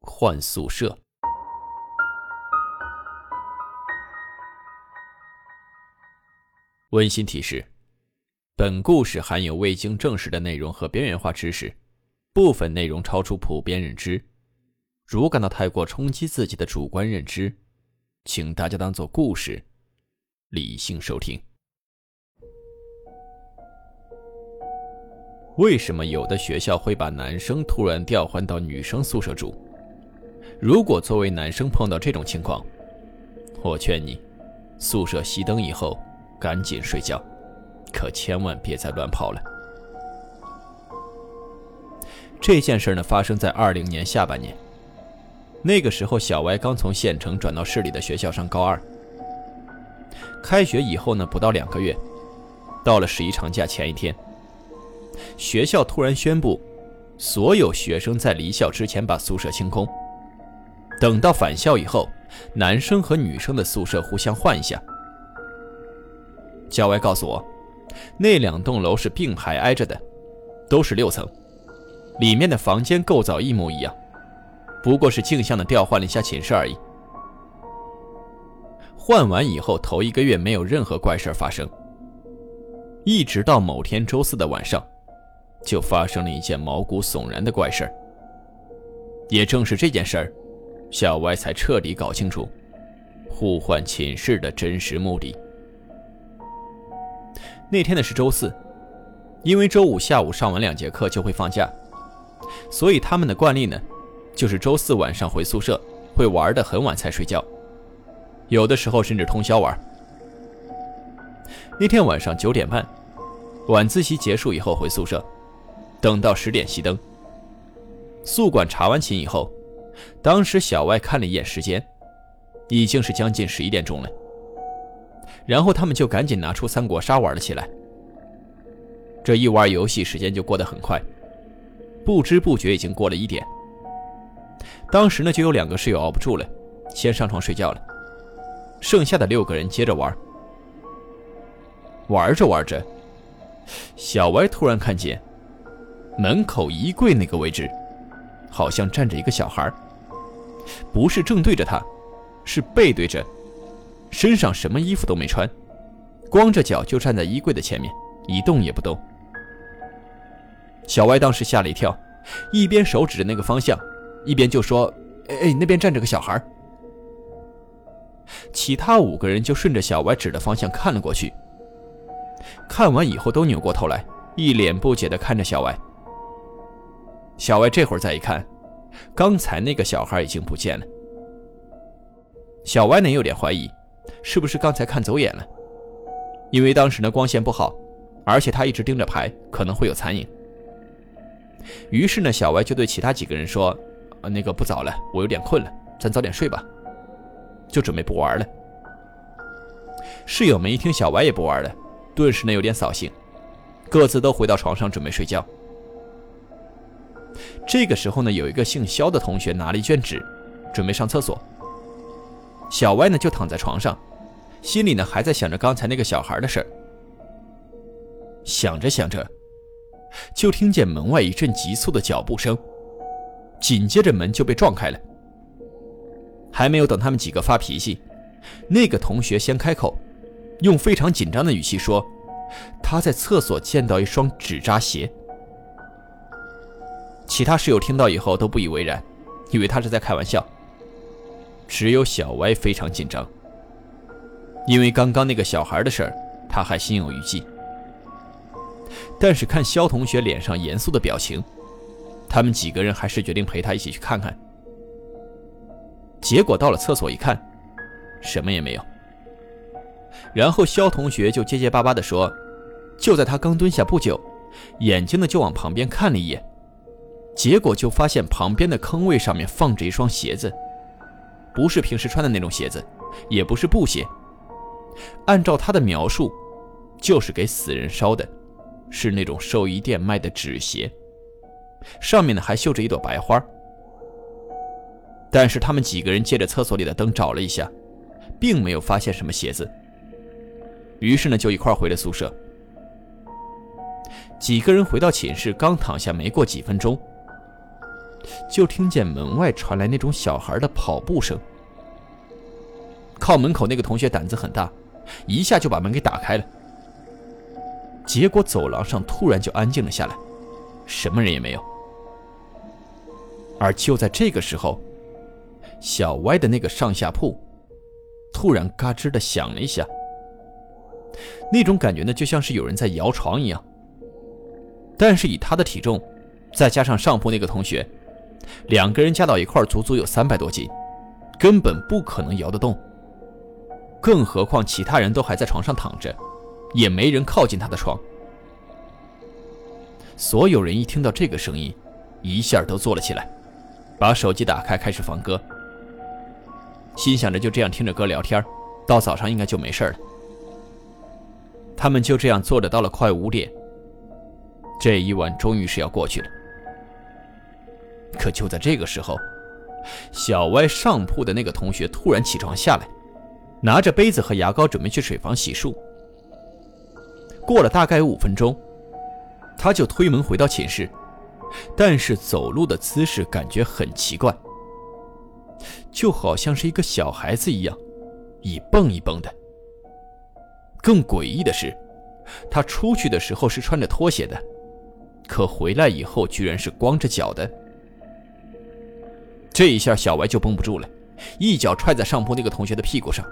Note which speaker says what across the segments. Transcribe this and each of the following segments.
Speaker 1: 换宿舍。温馨提示：本故事含有未经证实的内容和边缘化知识，部分内容超出普遍认知。如感到太过冲击自己的主观认知，请大家当做故事，理性收听。为什么有的学校会把男生突然调换到女生宿舍住？如果作为男生碰到这种情况，我劝你，宿舍熄灯以后赶紧睡觉，可千万别再乱跑了。这件事呢，发生在二零年下半年，那个时候小歪刚从县城转到市里的学校上高二。开学以后呢，不到两个月，到了十一长假前一天。学校突然宣布，所有学生在离校之前把宿舍清空。等到返校以后，男生和女生的宿舍互相换一下。小歪告诉我，那两栋楼是并排挨着的，都是六层，里面的房间构造一模一样，不过是镜像的调换了一下寝室而已。换完以后，头一个月没有任何怪事发生，一直到某天周四的晚上。就发生了一件毛骨悚然的怪事。也正是这件事儿，小歪才彻底搞清楚互换寝室的真实目的。那天的是周四，因为周五下午上完两节课就会放假，所以他们的惯例呢，就是周四晚上回宿舍会玩的很晚才睡觉，有的时候甚至通宵玩。那天晚上九点半，晚自习结束以后回宿舍。等到十点熄灯，宿管查完寝以后，当时小歪看了一眼时间，已经是将近十一点钟了。然后他们就赶紧拿出三国杀玩了起来。这一玩游戏，时间就过得很快，不知不觉已经过了一点。当时呢，就有两个室友熬不住了，先上床睡觉了，剩下的六个人接着玩。玩着玩着，小歪突然看见。门口衣柜那个位置，好像站着一个小孩不是正对着他，是背对着，身上什么衣服都没穿，光着脚就站在衣柜的前面，一动也不动。小歪当时吓了一跳，一边手指着那个方向，一边就说：“哎哎，那边站着个小孩其他五个人就顺着小歪指的方向看了过去，看完以后都扭过头来，一脸不解地看着小歪。小歪这会儿再一看，刚才那个小孩已经不见了。小歪呢有点怀疑，是不是刚才看走眼了？因为当时呢光线不好，而且他一直盯着牌，可能会有残影。于是呢，小歪就对其他几个人说：“啊，那个不早了，我有点困了，咱早点睡吧。”就准备不玩了。室友们一听小歪也不玩了，顿时呢有点扫兴，各自都回到床上准备睡觉。这个时候呢，有一个姓肖的同学拿了一卷纸，准备上厕所。小歪呢就躺在床上，心里呢还在想着刚才那个小孩的事儿。想着想着，就听见门外一阵急促的脚步声，紧接着门就被撞开了。还没有等他们几个发脾气，那个同学先开口，用非常紧张的语气说：“他在厕所见到一双纸扎鞋。”其他室友听到以后都不以为然，以为他是在开玩笑。只有小歪非常紧张，因为刚刚那个小孩的事儿，他还心有余悸。但是看肖同学脸上严肃的表情，他们几个人还是决定陪他一起去看看。结果到了厕所一看，什么也没有。然后肖同学就结结巴巴地说：“就在他刚蹲下不久，眼睛呢就往旁边看了一眼。”结果就发现旁边的坑位上面放着一双鞋子，不是平时穿的那种鞋子，也不是布鞋。按照他的描述，就是给死人烧的，是那种寿衣店卖的纸鞋，上面呢还绣着一朵白花。但是他们几个人借着厕所里的灯找了一下，并没有发现什么鞋子。于是呢，就一块回了宿舍。几个人回到寝室，刚躺下没过几分钟，就听见门外传来那种小孩的跑步声。靠门口那个同学胆子很大，一下就把门给打开了。结果走廊上突然就安静了下来，什么人也没有。而就在这个时候，小歪的那个上下铺突然嘎吱的响了一下，那种感觉呢，就像是有人在摇床一样。但是以他的体重，再加上上铺那个同学，两个人加到一块足足有三百多斤，根本不可能摇得动。更何况其他人都还在床上躺着，也没人靠近他的床。所有人一听到这个声音，一下都坐了起来，把手机打开开始放歌。心想着就这样听着歌聊天，到早上应该就没事了。他们就这样坐着到了快五点，这一晚终于是要过去了。可就在这个时候，小歪上铺的那个同学突然起床下来，拿着杯子和牙膏准备去水房洗漱。过了大概有五分钟，他就推门回到寝室，但是走路的姿势感觉很奇怪。就好像是一个小孩子一样，一蹦一蹦的。更诡异的是，他出去的时候是穿着拖鞋的，可回来以后居然是光着脚的。这一下，小歪就绷不住了，一脚踹在上铺那个同学的屁股上。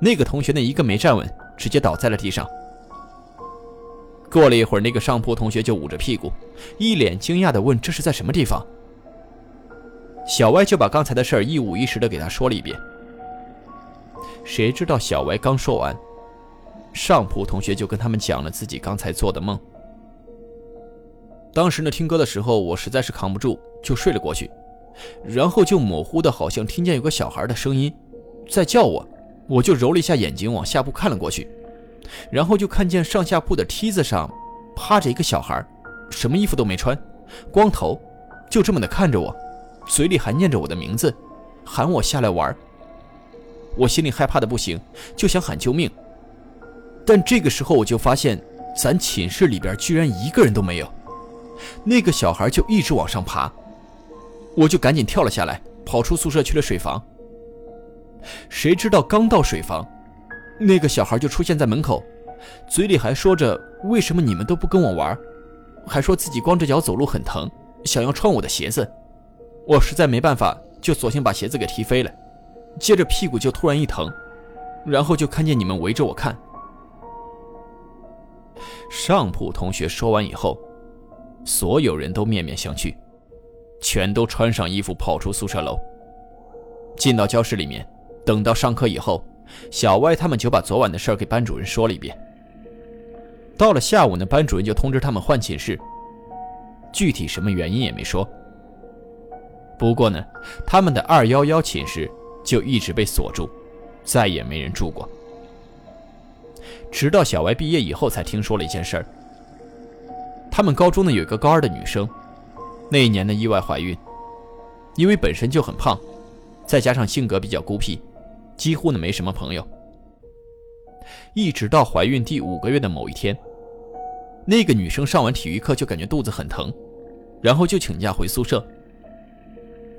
Speaker 1: 那个同学呢，一个没站稳，直接倒在了地上。过了一会儿，那个上铺同学就捂着屁股，一脸惊讶地问：“这是在什么地方？”小歪就把刚才的事儿一五一十的给他说了一遍。谁知道小歪刚说完，上铺同学就跟他们讲了自己刚才做的梦。当时呢，听歌的时候我实在是扛不住，就睡了过去，然后就模糊的好像听见有个小孩的声音在叫我，我就揉了一下眼睛往下铺看了过去，然后就看见上下铺的梯子上趴着一个小孩，什么衣服都没穿，光头，就这么的看着我。嘴里还念着我的名字，喊我下来玩。我心里害怕的不行，就想喊救命。但这个时候我就发现，咱寝室里边居然一个人都没有。那个小孩就一直往上爬，我就赶紧跳了下来，跑出宿舍去了水房。谁知道刚到水房，那个小孩就出现在门口，嘴里还说着为什么你们都不跟我玩，还说自己光着脚走路很疼，想要穿我的鞋子。我实在没办法，就索性把鞋子给踢飞了，接着屁股就突然一疼，然后就看见你们围着我看。上铺同学说完以后，所有人都面面相觑，全都穿上衣服跑出宿舍楼，进到教室里面。等到上课以后，小歪他们就把昨晚的事儿给班主任说了一遍。到了下午呢，班主任就通知他们换寝室，具体什么原因也没说。不过呢，他们的二幺幺寝室就一直被锁住，再也没人住过。直到小歪毕业以后，才听说了一件事儿。他们高中呢有一个高二的女生，那一年呢意外怀孕，因为本身就很胖，再加上性格比较孤僻，几乎呢没什么朋友。一直到怀孕第五个月的某一天，那个女生上完体育课就感觉肚子很疼，然后就请假回宿舍。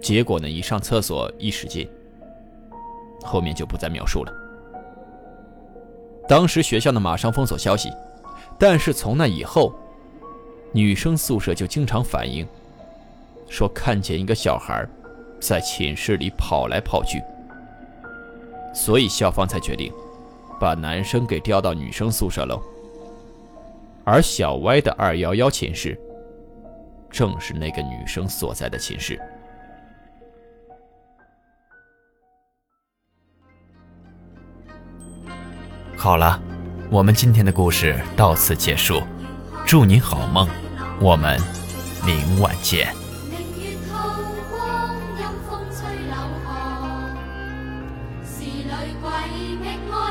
Speaker 1: 结果呢？一上厕所一使劲，后面就不再描述了。当时学校呢马上封锁消息，但是从那以后，女生宿舍就经常反映，说看见一个小孩在寝室里跑来跑去，所以校方才决定把男生给调到女生宿舍楼，而小歪的二幺幺寝室正是那个女生所在的寝室。
Speaker 2: 好了，我们今天的故事到此结束，祝您好梦，我们明晚见。
Speaker 3: 女鬼觅哀郎。